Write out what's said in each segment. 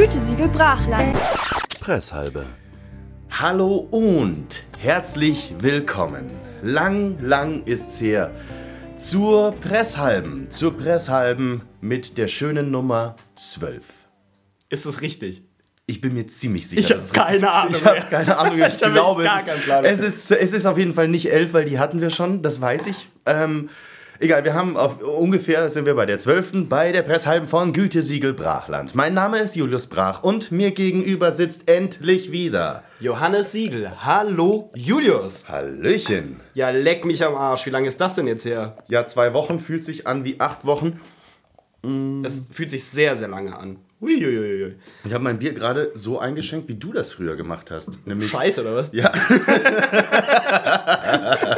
Gütesiegel Brachland. Presshalbe. Hallo und herzlich willkommen. Lang, lang ist's her. Zur Presshalben. Zur Presshalben mit der schönen Nummer 12. Ist es richtig? Ich bin mir ziemlich sicher. Ich dass hab es keine. Ahnung Ich habe keine Ahnung. Ich, Ich glaube, Plan es, ist, es ist auf jeden Fall nicht 11, weil die hatten wir schon. Das weiß ich. Ähm, egal, wir haben auf ungefähr sind wir bei der 12. bei der Presshalben von Gütesiegel Brachland. Mein Name ist Julius Brach und mir gegenüber sitzt endlich wieder Johannes Siegel. Hallo, Julius. Hallöchen. Ja, leck mich am Arsch. Wie lange ist das denn jetzt her? Ja, zwei Wochen fühlt sich an wie acht Wochen. Es fühlt sich sehr, sehr lange an. Uiuiui. Ich habe mein Bier gerade so eingeschenkt, wie du das früher gemacht hast. Nämlich Scheiße, oder was? Ja.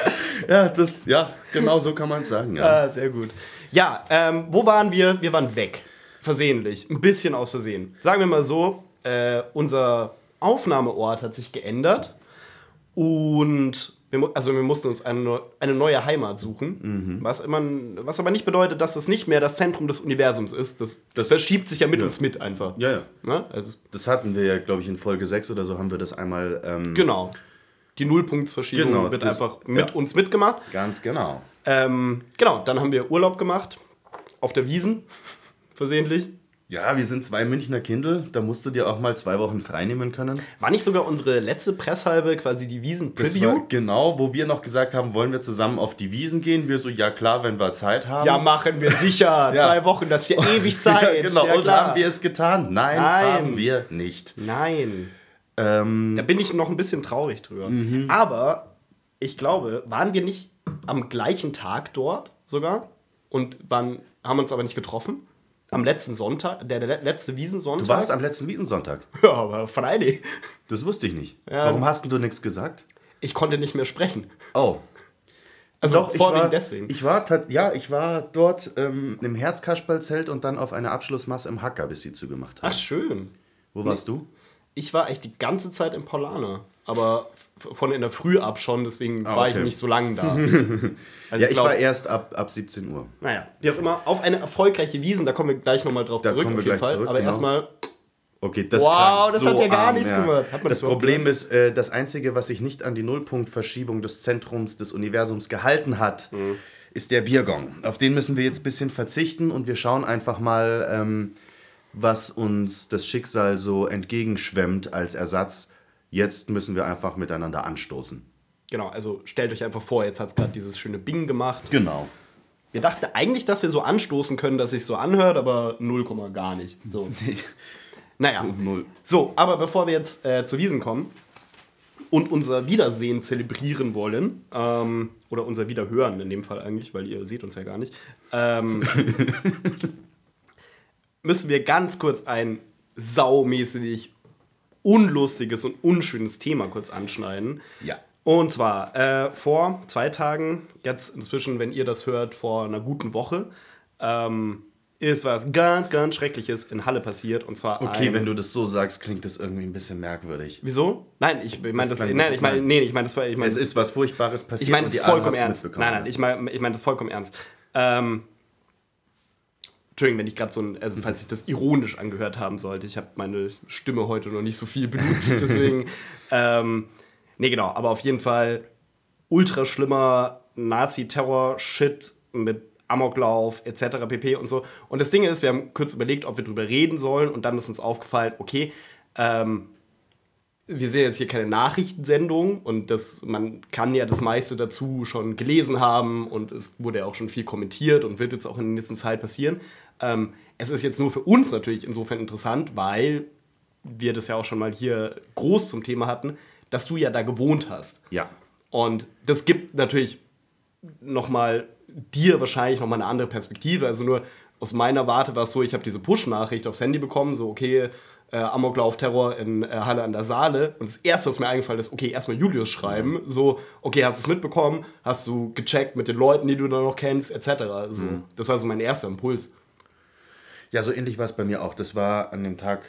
ja, das, ja, genau so kann man es sagen. Ja. Ah, sehr gut. Ja, ähm, wo waren wir? Wir waren weg. Versehentlich. Ein bisschen aus Versehen. Sagen wir mal so, äh, unser Aufnahmeort hat sich geändert. Und wir, also wir mussten uns eine, eine neue Heimat suchen. Was, immer, was aber nicht bedeutet, dass das nicht mehr das Zentrum des Universums ist. Das, Das- verschiebt sich ja mit ja. uns mit einfach. ja, ja. Ne? Also, Das hatten wir ja, glaube ich, in Folge 6 oder so haben wir das einmal. Ähm, genau. Die Nullpunktsverschiebung Genau, wird einfach mit ja. uns mitgemacht. Ganz genau. Ähm, genau, dann haben wir Urlaub gemacht. Auf der Wiesen. Versehentlich. Ja, wir sind zwei Münchner Kindel. Da musst du dir auch mal zwei Wochen freinehmen können. War nicht sogar unsere letzte Presshalbe quasi die Wiesen-Preview? genau, wo wir noch gesagt haben, wollen wir zusammen auf die Wiesen gehen. Wir so, ja klar, wenn wir Zeit haben. Ja, machen wir sicher. Ja. Zwei Wochen, das ist ja ewig Zeit. Ja, genau. Ja, Und haben wir es getan? Nein, Nein. haben wir nicht. Nein. Ähm, Da bin ich noch ein bisschen traurig drüber. Aber ich glaube, waren wir nicht am gleichen Tag dort sogar und waren, haben uns aber nicht getroffen? Am letzten Sonntag, der, der letzte Wiesensonntag. du warst am letzten Wiesensonntag. Ja, aber Friday. Das wusste ich nicht. Ja. Warum hast du nichts gesagt? Ich konnte nicht mehr sprechen. Oh. Also Doch, ich vorwiegend war, deswegen. Ich war, ja, ich war dort ähm, im Herzkasperlzelt und dann auf einer Abschlussmasse im Hacker, bis sie zugemacht haben. Ach, schön. Wo warst du? Ich war echt die ganze Zeit im Paulaner. Aber von in der Früh ab schon, deswegen Ah, war ich nicht so lange da. Also ja, ich glaub- war erst ab, ab 17 Uhr. Naja, wie auch immer, auf eine erfolgreiche Wiesen, da kommen wir gleich nochmal drauf Da zurück, kommen wir auf jeden gleich Fall. zurück, Aber genau. erstmal, Okay, das Wow, das so hat ja gar arm, nichts gemacht. Hat man das Problem ist, äh, das Einzige, was sich nicht an die Nullpunktverschiebung des Zentrums des Universums gehalten hat, Mhm. ist der Biergong. Auf den müssen wir jetzt ein bisschen verzichten und wir schauen einfach mal, ähm, was uns das Schicksal so entgegenschwemmt als Ersatz. Jetzt müssen wir einfach miteinander anstoßen. genau, also stellt euch einfach vor, jetzt hat es gerade dieses schöne Bing gemacht. Genau. Wir dachten eigentlich, dass wir so anstoßen können, dass sich so anhört, aber 0, gar nicht. So. Naja. Null. So, aber bevor wir jetzt äh, zu Wiesen kommen und unser Wiedersehen zelebrieren wollen, ähm, oder unser Wiederhören in dem Fall eigentlich, weil ihr seht uns ja gar nicht, ähm, müssen wir ganz kurz ein saumäßig unlustiges und unschönes Thema kurz anschneiden. Ja. Und zwar äh, vor zwei Tagen, jetzt inzwischen, wenn ihr das hört, vor einer guten Woche, ähm, ist was ganz, ganz Schreckliches in Halle passiert. Und zwar Okay, ein, wenn du das so sagst, klingt das irgendwie ein bisschen merkwürdig. Wieso? Nein, ich meine das. Das Nein, ich meine, nee, ich meine das. Ich meine, Es ist was Furchtbares passiert ich meine das vollkommen ernst. Nein, nein, ich meine, ich meine das vollkommen ernst. Ähm, Entschuldigung, wenn ich gerade so ein, also falls ich das ironisch angehört haben sollte, ich habe meine Stimme heute noch nicht so viel benutzt, deswegen. ähm, nee, genau, aber auf jeden Fall ultra schlimmer Nazi-Terror-Shit mit Amoklauf etc. pp. und so. Und das Ding ist, wir haben kurz überlegt, ob wir drüber reden sollen und dann ist uns aufgefallen, okay, ähm, wir sehen jetzt hier keine Nachrichtensendung und das, man kann ja das meiste dazu schon gelesen haben und es wurde ja auch schon viel kommentiert und wird jetzt auch in der nächsten Zeit passieren. Ähm, es ist jetzt nur für uns natürlich insofern interessant, weil wir das ja auch schon mal hier groß zum Thema hatten, dass du ja da gewohnt hast. Ja. Und das gibt natürlich nochmal dir wahrscheinlich nochmal eine andere Perspektive. Also nur aus meiner Warte war es so, ich habe diese Push-Nachricht aufs Handy bekommen, so okay, äh, Amoklauf, Terror in äh, Halle an der Saale. Und das Erste, was mir eingefallen ist, okay, erstmal Julius schreiben, so, okay, hast du es mitbekommen? Hast du gecheckt mit den Leuten, die du da noch kennst, etc. So, Das war so mein erster Impuls. Ja, so ähnlich war es bei mir auch. Das war an dem Tag,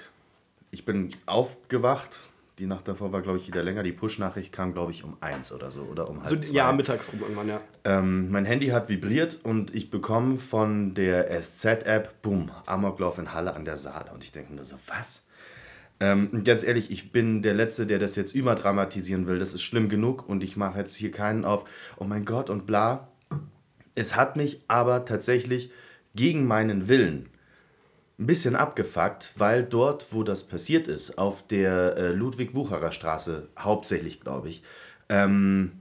ich bin aufgewacht. Die Nacht davor war, glaube ich, wieder länger. Die Push-Nachricht kam, glaube ich, um eins oder so. Oder um So, halb zwei. ja, mittags rum irgendwann, ja. Ähm, mein Handy hat vibriert und ich bekomme von der SZ-App, boom, Amoklauf in Halle an der Saale. Und ich denke nur so, was? Ähm, ganz ehrlich, ich bin der Letzte, der das jetzt überdramatisieren will. Das ist schlimm genug und ich mache jetzt hier keinen auf, oh mein Gott und bla. Es hat mich aber tatsächlich gegen meinen Willen ein bisschen abgefuckt, weil dort, wo das passiert ist, auf der äh, Ludwig-Wucherer Straße, hauptsächlich glaube ich, ähm,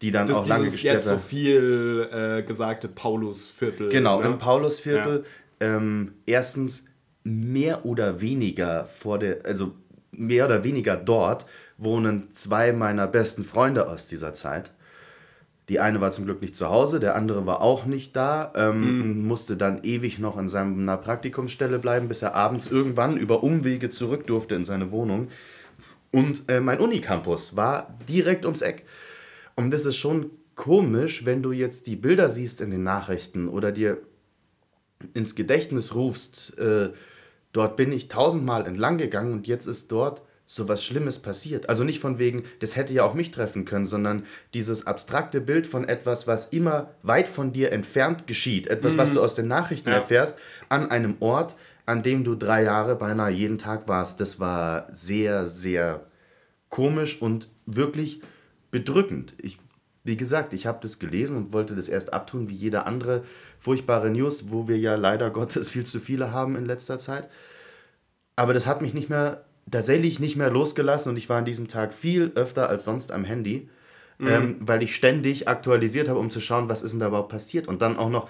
die dann Das auch ist lange dieses jetzt so gesperrt viel äh, gesagte Paulusviertel. Genau, ne? im Paulusviertel. Ähm, erstens mehr oder weniger vor der, also mehr oder weniger dort wohnen zwei meiner besten Freunde aus dieser Zeit. Die eine war zum Glück nicht zu Hause, der andere war auch nicht da, ähm, musste dann ewig noch in seiner Praktikumsstelle bleiben, bis er abends irgendwann über Umwege zurück durfte in seine Wohnung. Und äh, mein Unicampus war direkt ums Eck. Und das ist schon komisch, wenn du jetzt die Bilder siehst in den Nachrichten oder dir ins Gedächtnis rufst, äh, dort bin ich tausendmal entlang gegangen und jetzt ist dort so was Schlimmes passiert. Also nicht von wegen, das hätte ja auch mich treffen können, sondern dieses abstrakte Bild von etwas, was immer weit von dir entfernt geschieht, etwas, was du aus den Nachrichten Ja. erfährst, an einem Ort, an dem du drei Jahre beinahe jeden Tag warst. Das war sehr, sehr komisch und wirklich bedrückend. Ich, wie gesagt, ich habe das gelesen und wollte das erst abtun, wie jede andere furchtbare News, wo wir ja leider Gottes viel zu viele haben in letzter Zeit. Aber das hat mich nicht mehr, tatsächlich nicht mehr losgelassen und ich war an diesem Tag viel öfter als sonst am Handy, ähm, weil ich ständig aktualisiert habe, um zu schauen, was ist denn da überhaupt passiert. Und dann auch noch,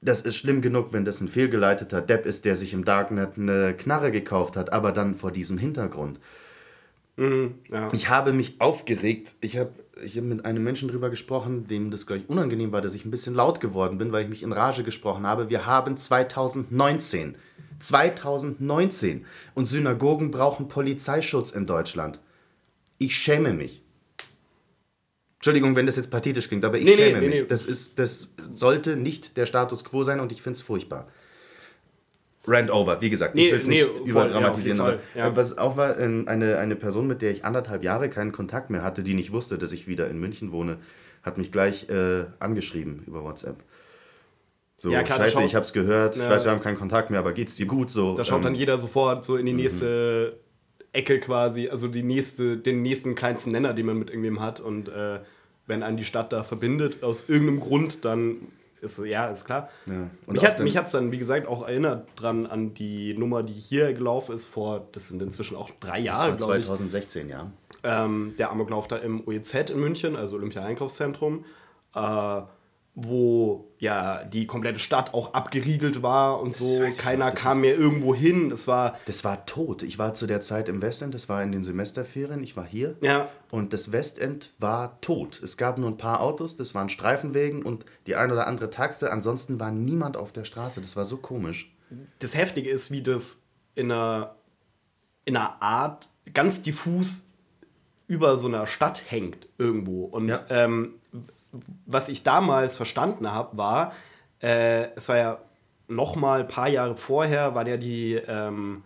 das ist schlimm genug, wenn das ein fehlgeleiteter Depp ist, der sich im Darknet eine Knarre gekauft hat, aber dann vor diesem Hintergrund. Ja. Ich habe mich aufgeregt. Ich habe ich hab mit einem Menschen drüber gesprochen, dem das gleich unangenehm war, dass ich ein bisschen laut geworden bin, weil ich mich in Rage gesprochen habe. Wir haben 2019. 2019. Und Synagogen brauchen Polizeischutz in Deutschland. Ich schäme mich. Entschuldigung, wenn das jetzt pathetisch klingt, aber ich Nee, schäme nee, mich. nee. Das, ist, das sollte nicht der Status quo sein und ich finde es furchtbar. Rand over, wie gesagt, ich will es nicht voll, überdramatisieren, ja, aber ja. was auch war, ähm, eine, eine Person, mit der ich anderthalb Jahre keinen Kontakt mehr hatte, die nicht wusste, dass ich wieder in München wohne, hat mich gleich äh, angeschrieben über WhatsApp. So, Ja, klar, scheiße, ich hab's gehört, ich Ja. weiß, wir haben keinen Kontakt mehr, aber geht's dir gut? So, Da schaut ähm, dann jeder sofort so in die nächste Ecke quasi, also die nächste, den nächsten kleinsten Nenner, den man mit irgendwem hat. Und äh, wenn einen die Stadt da verbindet, aus irgendeinem Grund, dann ist ja, ist klar. Ja. Mich hat mich hat's dann, wie gesagt, auch erinnert dran an die Nummer, die hier gelaufen ist vor, das sind inzwischen auch drei Jahre, glaube ich. 2016, ja. ähm, der Amoklauf da im OEZ in München, also Olympia Einkaufszentrum, äh, wo ja die komplette Stadt auch abgeriegelt war und so. Keiner kam mehr irgendwo hin. Das war Das war tot. Ich war zu der Zeit im Westend, das war in den Semesterferien, ich war hier. ja Und das Westend war tot. Es gab nur ein paar Autos, das waren Streifenwegen und die ein oder andere Taxe. Ansonsten war niemand auf der Straße. Das war so komisch. das Heftige ist, wie das in einer, in einer Art ganz diffus über so einer Stadt hängt irgendwo. Und Ja. ähm, was ich damals verstanden habe, war, äh, es war ja noch mal ein paar Jahre vorher, waren ja die, ähm,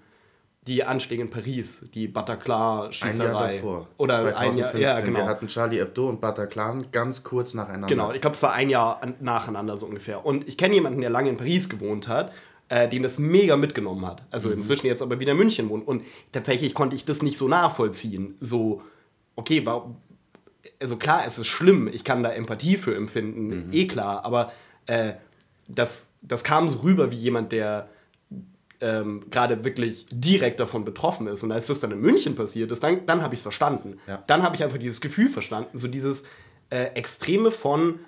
die Anschläge in Paris, die Ein Bataclan-Schießerei. Jahr davor. Oder 2015. ein Jahr, ja, genau. Wir hatten Charlie Hebdo und Bataclan ganz kurz nacheinander. Genau, ich glaube, es war ein Jahr an, nacheinander so ungefähr. Und ich kenne jemanden, der lange in Paris gewohnt hat, äh, den das mega mitgenommen hat. Also Mhm. inzwischen jetzt aber wieder in München wohnt. Und tatsächlich konnte ich das nicht so nachvollziehen. So, okay, warum. Also klar, es ist schlimm, ich kann da Empathie für empfinden, Mhm. eh klar, aber äh, das, das kam so rüber wie jemand, der ähm, gerade wirklich direkt davon betroffen ist. Und als das dann in München passiert ist, dann, dann habe ich es verstanden. Ja. Dann habe ich einfach dieses Gefühl verstanden, so dieses äh, Extreme von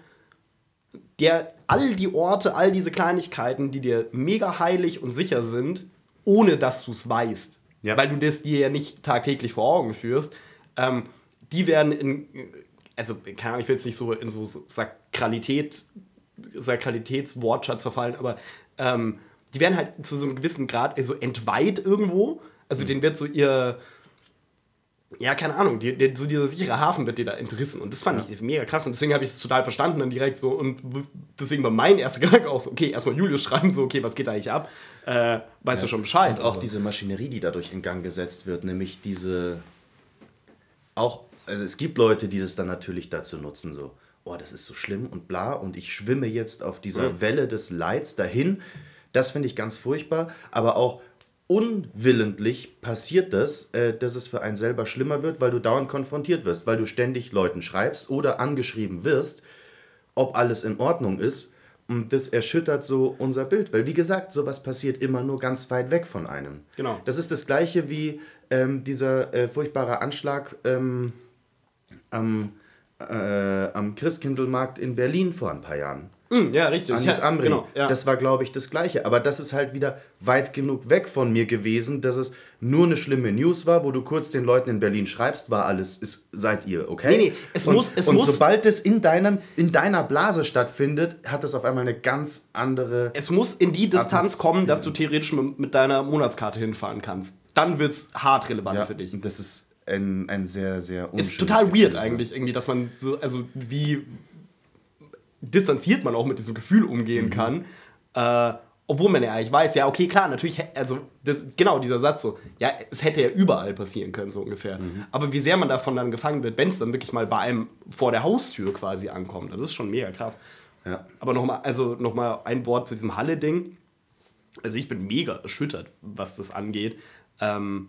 der all die Orte, all diese Kleinigkeiten, die dir mega heilig und sicher sind, ohne dass du es weißt, Ja. weil du das dir ja nicht tagtäglich vor Augen führst, ähm, die werden in, also keine Ahnung, ich will jetzt nicht so in so Sakralität, Sakralitätswortschatz verfallen, aber ähm, die werden halt zu so einem gewissen Grad so entweiht irgendwo. Also denen wird so ihr, ja, keine Ahnung, die, die, so dieser sichere Hafen wird dir da entrissen. Und das fand ich mega krass. Und deswegen habe ich es total verstanden dann direkt so. Und deswegen war mein erster Gedanke auch so, okay, erstmal Julius schreiben, so, okay, was geht da eigentlich ab? Äh, weißt du schon Bescheid? Und auch Also. diese Maschinerie, die dadurch in Gang gesetzt wird, nämlich diese. Auch, also es gibt Leute, die das dann natürlich dazu nutzen, so, oh, das ist so schlimm und bla, und ich schwimme jetzt auf dieser Welle des Leids dahin. Das finde ich ganz furchtbar, aber auch unwillentlich passiert das, äh, dass es für einen selber schlimmer wird, weil du dauernd konfrontiert wirst, weil du ständig Leuten schreibst oder angeschrieben wirst, ob alles in Ordnung ist. Und das erschüttert so unser Bild, weil wie gesagt, sowas passiert immer nur ganz weit weg von einem. Genau. Das ist das gleiche wie ähm, dieser äh, furchtbare Anschlag ähm, am, äh, am Christkindlmarkt in Berlin vor ein paar Jahren. Mm, ja, richtig. Anis ja, Amri. Genau, ja. Das war, glaube ich, das Gleiche. Aber das ist halt wieder weit genug weg von mir gewesen, dass es nur eine schlimme News war, wo du kurz den Leuten in Berlin schreibst, war alles, ist, seid ihr, okay? Nee, nee, es und, muss- es und muss- sobald es in, deinem, in deiner Blase stattfindet, hat es auf einmal eine ganz andere. es muss in die Distanz Atmosphäre. kommen, dass du theoretisch mit, deiner Monatskarte hinfahren kannst. Dann wird es hart relevant für dich. Das ist ein, ein sehr, sehr Ist total Gefühl, weird ja. eigentlich, irgendwie, dass man so, also wie distanziert man auch mit diesem Gefühl umgehen kann. Äh, obwohl man ja eigentlich weiß, ja, okay, klar, natürlich, also das, genau dieser Satz so, ja, es hätte ja überall passieren können, so ungefähr. Aber wie sehr man davon dann gefangen wird, wenn es dann wirklich mal bei einem vor der Haustür quasi ankommt, das ist schon mega krass. Ja. Aber nochmal, also nochmal ein Wort zu diesem Halle-Ding. Also ich bin mega erschüttert, was das angeht. Ähm,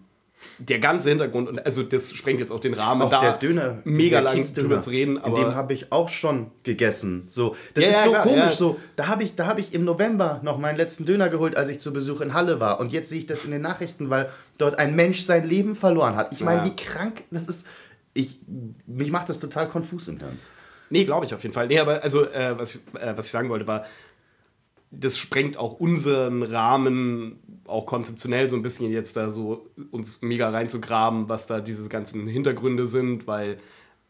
der ganze Hintergrund, und also das sprengt jetzt auch den Rahmen, Auch da der Döner, mega der lang drüber zu reden, in dem aber habe ich auch schon gegessen. So, das Ja, ist ja, so klar, komisch. ja. So, da habe ich, da habe ich im November noch meinen letzten Döner geholt, als ich zu Besuch in Halle war. Und jetzt sehe ich das in den Nachrichten, weil dort ein Mensch sein Leben verloren hat. Ich meine, wie krank das ist. Ich, mich macht das total konfus im Hirn. Nee, glaube ich auf jeden Fall. Nee, aber also, äh, was, ich, äh, was ich sagen wollte, war, das sprengt auch unseren Rahmen, auch konzeptionell so ein bisschen jetzt da so uns mega reinzugraben, was da diese ganzen Hintergründe sind, weil,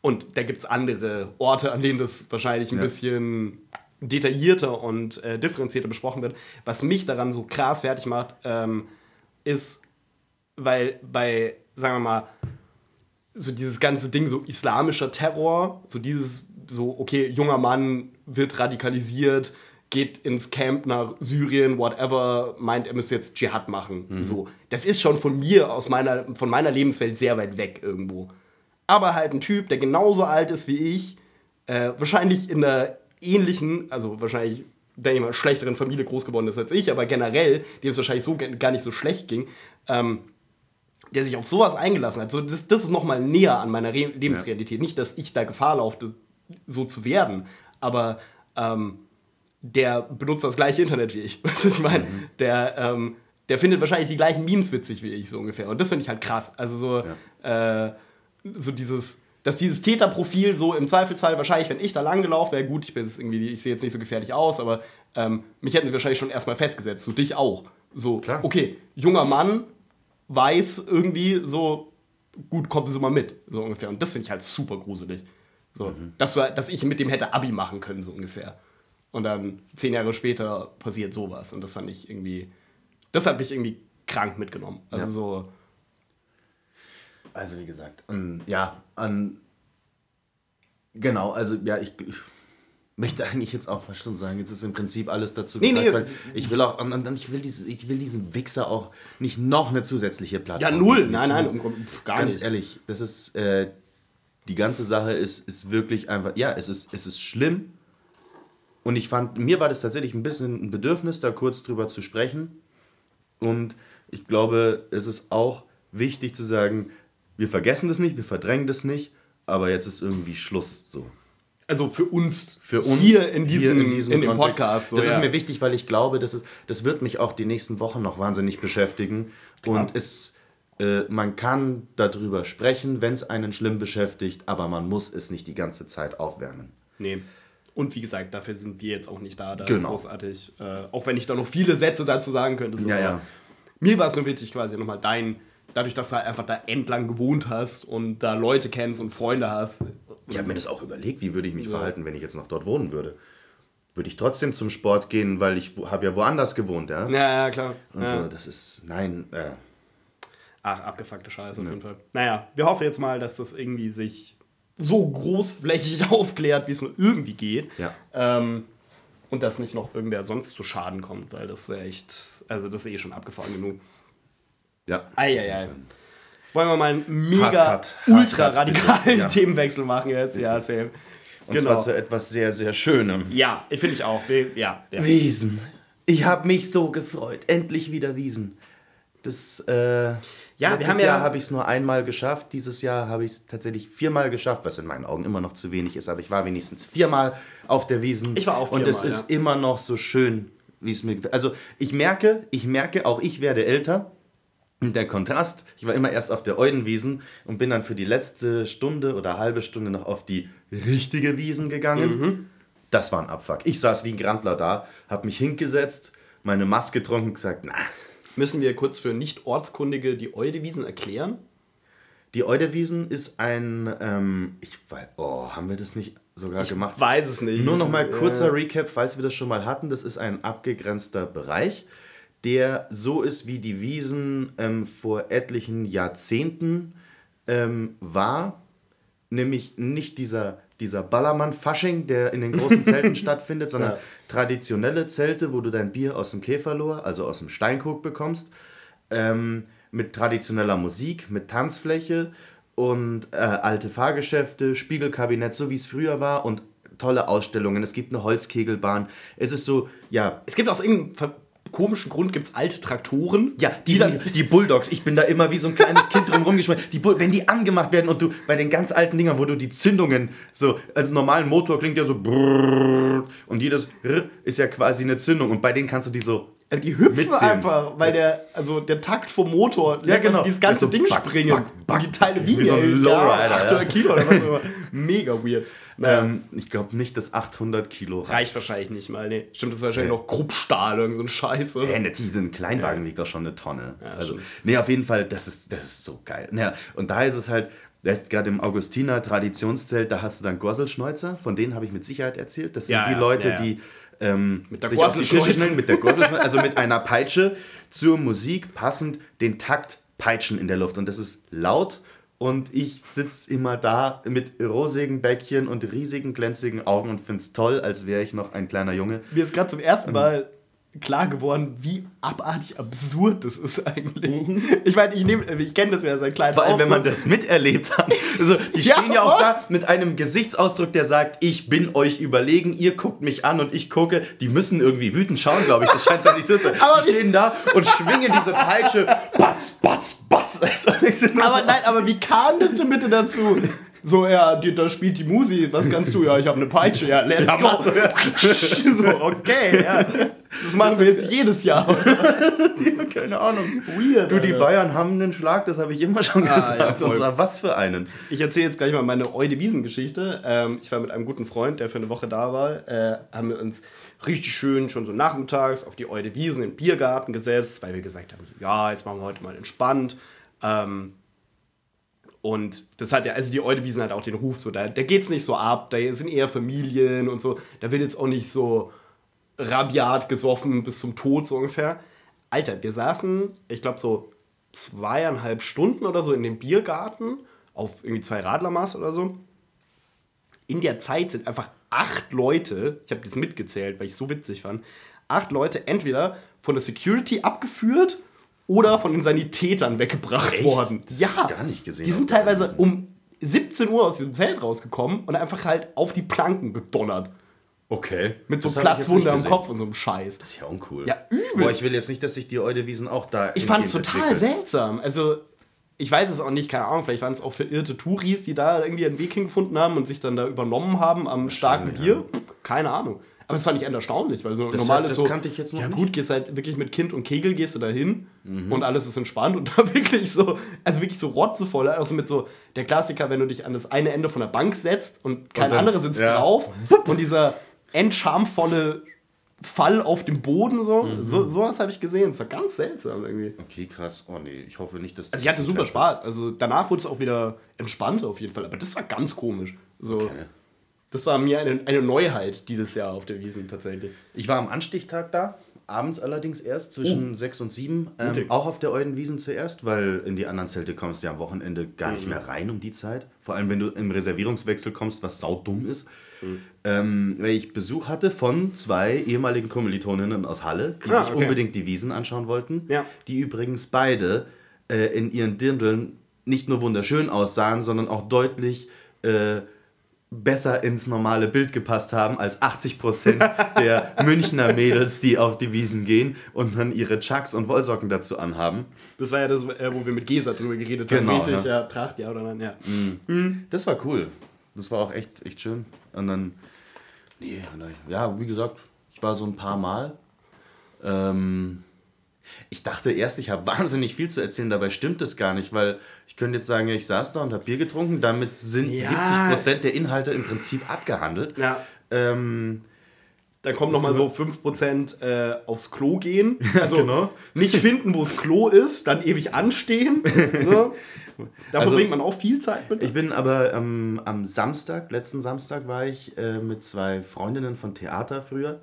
und da gibt es andere Orte, an denen das wahrscheinlich ein Ja. bisschen detaillierter und äh, differenzierter besprochen wird. Was mich daran so krass fertig macht, ähm, ist, weil bei, sagen wir mal, so dieses ganze Ding, so islamischer Terror, so dieses, so, okay, junger Mann wird radikalisiert, geht ins Camp nach Syrien, whatever, meint, er müsste jetzt Dschihad machen. So. Das ist schon von mir, aus meiner, von meiner Lebenswelt sehr weit weg irgendwo. Aber halt ein Typ, der genauso alt ist wie ich, äh, wahrscheinlich in einer ähnlichen, also wahrscheinlich, denke ich mal, schlechteren Familie groß geworden ist als ich, aber generell, dem es wahrscheinlich so gar nicht so schlecht ging, ähm, der sich auf sowas eingelassen hat. So, das, das ist noch mal näher an meiner Re Lebensrealität. Nicht, dass ich da Gefahr laufe, so zu werden, aber ähm, der benutzt das gleiche Internet wie ich. Weißt du, was ich meine? Der, ähm, der findet wahrscheinlich die gleichen Memes witzig wie ich, so ungefähr. Und das finde ich halt krass. Also so, äh, so dieses, dass dieses Täterprofil so im Zweifelsfall wahrscheinlich, wenn ich da lang gelaufen wäre, gut, ich bin jetzt irgendwie, ich sehe jetzt nicht so gefährlich aus, aber ähm, mich hätten sie wahrscheinlich schon erstmal festgesetzt, so dich auch. So, Klar. okay, junger Mann, weiß irgendwie so, gut, kommen Sie mal mit, so ungefähr. Und das finde ich halt super gruselig. So, dass, du, dass ich mit dem hätte Abi machen können, so ungefähr. Und dann zehn Jahre später passiert sowas. Und das fand ich irgendwie, das hat mich irgendwie krank mitgenommen. Also Ja. so, Also wie gesagt, ähm, ja, an genau, also ja, ich, ich möchte eigentlich jetzt auch fast schon sagen, jetzt ist im Prinzip alles dazu Nee, gesagt, nee. weil ich will auch, und, und ich will diese, ich will diesem Wichser auch nicht noch eine zusätzliche Plattform. ja, null, nein, nein, um, gar Ganz nicht. ehrlich, das ist, äh, die ganze Sache ist, ist wirklich einfach, ja, es ist, es ist schlimm. Und ich fand, mir war das tatsächlich ein bisschen ein Bedürfnis, da kurz drüber zu sprechen. Und ich glaube, es ist auch wichtig zu sagen, wir vergessen das nicht, wir verdrängen das nicht, aber jetzt ist irgendwie Schluss so. Also für uns, Für uns hier in diesem, in diesem dem Kontext. Podcast. So, das ja. ist mir wichtig, weil ich glaube, das, ist, das wird mich auch die nächsten Wochen noch wahnsinnig beschäftigen. Und es, äh, man kann darüber sprechen, wenn es einen schlimm beschäftigt, aber man muss es nicht die ganze Zeit aufwärmen. Nee. Und wie gesagt, dafür sind wir jetzt auch nicht da, da Genau. großartig. Äh, auch wenn ich da noch viele Sätze dazu sagen könnte. So. Ja, ja. Mir war es nur witzig, quasi nochmal dein, dadurch, dass du halt einfach da entlang gewohnt hast und da Leute kennst und Freunde hast. Ich habe mir das auch überlegt, wie würde ich mich verhalten, wenn ich jetzt noch dort wohnen würde. Würde ich trotzdem zum Sport gehen, weil ich habe ja woanders gewohnt, ja? Ja, ja, klar. Und ja. so, das ist, nein, äh, Ach, abgefuckte Scheiße auf jeden Fall. Naja, wir hoffen jetzt mal, dass das irgendwie sich so großflächig aufklärt, wie es nur irgendwie geht. Ja. Ähm, und dass nicht noch irgendwer sonst zu Schaden kommt, weil das wäre echt, also das ist eh schon abgefahren genug. ja. Eieiei. Wollen wir mal einen mega Hardcut. ultra Hardcut, radikalen bitte. Ja. Themenwechsel machen jetzt? Ja, same. Und Genau. zwar zu etwas sehr, sehr Schönem. Ja, finde ich auch. Ja, ja. Wiesen. Ich habe mich so gefreut. Endlich wieder Wiesen. Das, äh, Ja, wir letztes haben ja- Jahr habe ich es nur einmal geschafft. Dieses Jahr habe ich es tatsächlich viermal geschafft, was in meinen Augen immer noch zu wenig ist. Aber ich war wenigstens viermal auf der Wiesen. Ich war auch Und es viermal, ist immer noch so schön, wie es mir gefällt. Also ich merke, ich merke, auch ich werde älter. Und der Kontrast, ich war immer erst auf der Eudenwiesen und bin dann für die letzte Stunde oder halbe Stunde noch auf die richtige Wiesen gegangen. Mhm. Das war ein Abfuck. Ich saß wie ein Grandler da, habe mich hingesetzt, meine Maske getrunken und gesagt, na, Müssen wir kurz für Nicht-Ortskundige die Eudewiesen erklären? die Eudewiesen ist ein, ähm, ich weiß, oh, haben wir das nicht sogar gemacht? Weiß es nicht. Nur noch mal kurzer Recap, falls wir das schon mal hatten. Das ist ein abgegrenzter Bereich, der so ist, wie die Wiesen ähm, vor etlichen Jahrzehnten ähm, war. Nämlich nicht dieser, dieser Ballermann-Fasching, der in den großen Zelten stattfindet, sondern Ja. traditionelle Zelte, wo du dein Bier aus dem Käferlohr, also aus dem Steinkrug bekommst. Ähm, mit traditioneller Musik, mit Tanzfläche und äh, alte Fahrgeschäfte, Spiegelkabinett, so wie es früher war und tolle Ausstellungen. Es gibt eine Holzkegelbahn. Es ist so, ja, Es gibt aus irgendeinem ver- komischen Grund gibt's alte Traktoren. ja, die, die Bulldogs, ich bin da immer wie so ein kleines Kind drum rumgeschmissen. Die Bull wenn die angemacht werden und du bei den ganz alten Dingern, wo du die Zündungen so, also normalen Motor klingt ja so brrrr, und jedes ist ja quasi eine Zündung und bei denen kannst du die so Also die hüpfen Mitzählen. einfach, weil der, also der Takt vom Motor lässt genau. einfach dieses ganze So Ding back, springen. back, back. die Teile wiegen Wie so ein ja Lowrider, 800 ja. Kilo oder was auch immer. Mega weird. Ähm, ich glaube nicht, dass 800 Kilo reicht wahrscheinlich nicht mal. Nee, stimmt, das ist wahrscheinlich noch Kruppstahl, irgend so ein Scheiße. Hey, ne, diesen Kleinwagen wiegt doch schon eine Tonne. also, stimmt. nee, auf jeden Fall, das ist, das ist so geil. Naja, und da ist es halt, da ist gerade im Augustiner Traditionszelt, da hast du dann Gorselschneuzer, von denen habe ich mit Sicherheit erzählt. Das sind Ja, die ja, Leute, ja, ja. die ähm, Mit der sich auf die Gorselschneuze. schnellen, mit der also mit einer Peitsche zur Musik passend den Takt peitschen in der Luft. Und das ist laut und ich sitze immer da mit rosigen Bäckchen und riesigen glänzigen Augen und finde es toll, als wäre ich noch ein kleiner Junge. Mir ist gerade zum ersten Mal klar geworden, wie abartig absurd das ist eigentlich. Ich meine, ich, nehm- ich kenne das ja seit klein Mhm. Vor allem, wenn so. man das miterlebt hat. Also, die Ja, stehen ja auch da mit einem Gesichtsausdruck, der sagt, ich bin euch überlegen, ihr guckt mich an und ich gucke. Die müssen irgendwie wütend schauen, glaube ich. Das scheint da nicht so zu sein. Aber die stehen da und schwingen diese Peitsche. Batz, batz, batz. Also, Aber so- nein, aber wie kam das denn bitte dazu? So, ja, die, da spielt die Musi, was kannst du? Ja, ich habe eine Peitsche, ja, let's Ja, go. so, okay, ja. Das machen wir jetzt jedes Jahr. Keine Ahnung. Weird. Du, die Alter. Bayern haben einen Schlag, das habe ich immer schon Ah, gesagt. ja, voll. und zwar was für einen. Ich erzähle jetzt gleich mal meine Eude-Wiesen-Geschichte. Ähm, ich war mit einem guten Freund, der für eine Woche da war. Äh, haben wir uns richtig schön schon so nachmittags auf die Eude-Wiesen im Biergarten gesetzt, weil wir gesagt haben, so, ja, jetzt machen wir heute mal entspannt. Ähm, und das hat ja, also die Eudewiesen hat auch den Ruf, so, da, da es nicht so ab, da sind eher Familien und so, da wird jetzt auch nicht so rabiat gesoffen bis zum Tod, so ungefähr. Alter, wir saßen, ich glaube, so zweieinhalb Stunden oder so in dem Biergarten auf irgendwie zwei Radlermaß oder so. In der Zeit sind einfach acht Leute, ich habe das mitgezählt, weil ich so witzig fand, acht Leute entweder von der Security abgeführt oder von den Sanitätern weggebracht Echt? worden. Ja, gar nicht gesehen Die sind teilweise um 17 Uhr aus diesem Zelt rausgekommen und einfach halt auf die Planken gedonnert. Okay. Mit so Das hab ich jetzt Platzwunde nicht am gesehen. Kopf und so einem Scheiß. Das ist ja uncool. Ja, übel. Boah, ich will jetzt nicht, dass sich die Eudewiesen auch da. Ich fand es hingehend total entwickeln. seltsam. Also, ich weiß es auch nicht, keine Ahnung, vielleicht waren es auch verirrte Touris, die da irgendwie einen Weg hingefunden haben und sich dann da übernommen haben am starken Bier. Keine Ahnung. Aber das fand ich echt erstaunlich, weil so Das- normal ist das so. kannte ich jetzt noch ja, gut, gehst halt wirklich mit Kind und Kegel gehst du da hin Mhm. und alles ist entspannt und da wirklich so, also wirklich so rotzevoll, also mit so der Klassiker, wenn du dich an das eine Ende von der Bank setzt und kein anderer sitzt ja. drauf und dieser endschamvolle Fall auf dem Boden so, Mhm. so sowas habe ich gesehen. Es war ganz seltsam irgendwie. Okay, krass. Oh nee, ich hoffe nicht, dass. Also ich hatte super Spaß. Also danach wurde es auch wieder entspannter auf jeden Fall. Aber das war ganz komisch. So, Okay. Das war mir eine, eine Neuheit dieses Jahr auf der Wiesen tatsächlich. Ich war am Anstichtag da, abends allerdings erst, zwischen 6 und 7. Ähm, auch auf der Eudenwiesen zuerst, weil in die anderen Zelte kommst du ja am Wochenende gar Mhm. nicht mehr rein um die Zeit. Vor allem, wenn du im Reservierungswechsel kommst, was saudumm ist. Mhm. Ähm, weil ich Besuch hatte von zwei ehemaligen Kommilitoninnen aus Halle, die Ah, sich okay. unbedingt die Wiesen anschauen wollten. Ja. Die übrigens beide äh, in ihren Dirndeln nicht nur wunderschön aussahen, sondern auch deutlich äh, besser ins normale Bild gepasst haben als 80% der Münchner Mädels, die auf die Wiesen gehen und dann ihre Chucks und Wollsocken dazu anhaben. Das war ja das, äh, wo wir mit Gesa drüber geredet haben. Genau, Richtig, ja. ja. Tracht, ja oder nein, ja. Das war cool. Das war auch echt, echt schön. Und dann, nee, ja, wie gesagt, ich war so ein paar Mal. Ähm, ich dachte erst, ich habe wahnsinnig viel zu erzählen, dabei stimmt es gar nicht, weil ich könnte jetzt sagen, ja, ich saß da und habe Bier getrunken, damit sind Ja. 70% der Inhalte im Prinzip abgehandelt. Ja. Ähm, Dann kommt nochmal so 5% äh, aufs Klo gehen. Also genau. nicht finden, wo das Klo ist, dann ewig anstehen. So. Da Also- verbringt man auch viel Zeit mit. Ich bin aber ähm, am Samstag, letzten Samstag war ich äh, mit zwei Freundinnen von Theater früher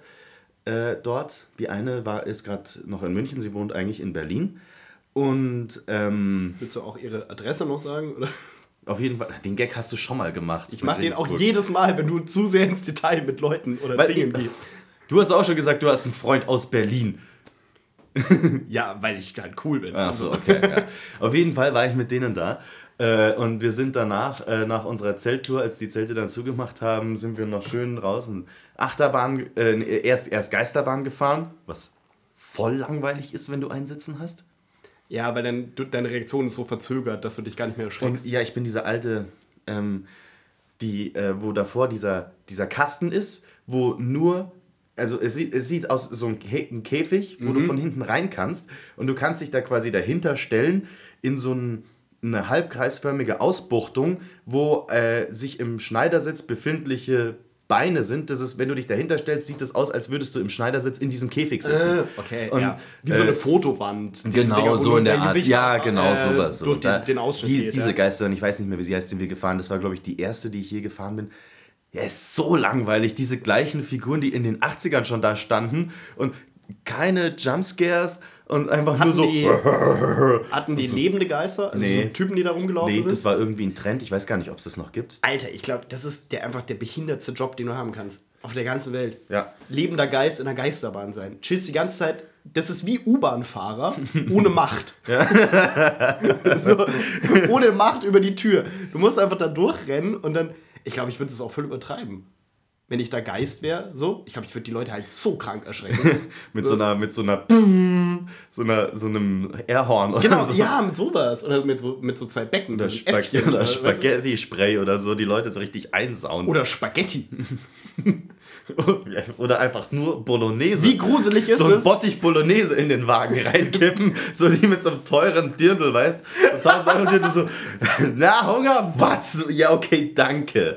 äh, dort. Die eine war ist gerade noch in München, sie wohnt eigentlich in Berlin. Und ähm, Willst du auch ihre Adresse noch sagen? Oder? auf jeden Fall, den Gag hast du schon mal gemacht. Ich mache den auch jedes Mal, wenn du zu sehr ins Detail mit Leuten oder Weil Dingen gehst. Du hast auch schon gesagt, du hast einen Freund aus Berlin. Ja, weil ich halt cool bin. Ach so, okay. ja. Auf jeden Fall war ich mit denen da. Äh, und wir sind danach, äh, nach unserer Zelttour, als die Zelte dann zugemacht haben, sind wir noch schön raus und Achterbahn, äh, erst, erst Geisterbahn gefahren, was voll langweilig ist, wenn du einsitzen hast. Ja, weil dann, du, deine Reaktion ist so verzögert, dass du dich gar nicht mehr erschreckst. Und ja, ich bin dieser alte, ähm, die, äh, wo davor dieser, dieser Kasten ist, wo nur, also es sieht, es sieht aus so ein, Kä ein Käfig, wo du von hinten rein kannst und du kannst dich da quasi dahinter stellen in so ein, eine halbkreisförmige Ausbuchtung, wo äh, sich im Schneidersitz befindliche Beine sind. Das ist, wenn du dich dahinter stellst, sieht es aus, als würdest du im Schneidersitz in diesem Käfig sitzen. Äh, okay, Und, ja. Wie so äh, eine Fotowand. Diese Genau, Dinger, so in der Art. Gesicht, Ja, genau, äh, sowas. So. Durch Da- die, den Ausschnitt die, geht. Diese ja. Geister, und ich weiß nicht mehr, wie sie heißt, sind wir gefahren. Das war, glaube ich, die erste, die ich je gefahren bin. Ja, ist so langweilig. Diese gleichen Figuren, die in den 80ern schon da standen und keine Jumpscares und einfach Hatten nur so. die, hatten die lebende Geister? Also Nee. so Typen, die da rumgelaufen nee, sind? das war irgendwie ein Trend. Ich weiß gar nicht, ob es das noch gibt. Alter, ich glaube, das ist der, einfach der behindertste Job, den du haben kannst. Auf der ganzen Welt. Ja. Lebender Geist in der Geisterbahn sein. Chillst die ganze Zeit. Das ist wie U-Bahn-Fahrer ohne Macht. so, ohne Macht über die Tür. Du musst einfach da durchrennen und dann. Ich glaube, ich würde es auch voll übertreiben. Wenn ich da Geist wäre, so. Ich glaube, ich würde die Leute halt so krank erschrecken. Mit so einer, mit so einer, so einer, so einem Airhorn oder genau, so. ja, mit sowas. Oder mit so, mit so zwei Becken. Oder, so Spag oder? Spaghetti-Spray oder so, die Leute so richtig einsauen. Oder Spaghetti. Oder einfach nur Bolognese. Wie gruselig ist so ein? Bottich Bolognese in den Wagen reinkippen, so die mit so einem teuren Dirndl, weißt du? tausend Euro Dirndl so, na, Hunger? Was? Ja, okay, danke.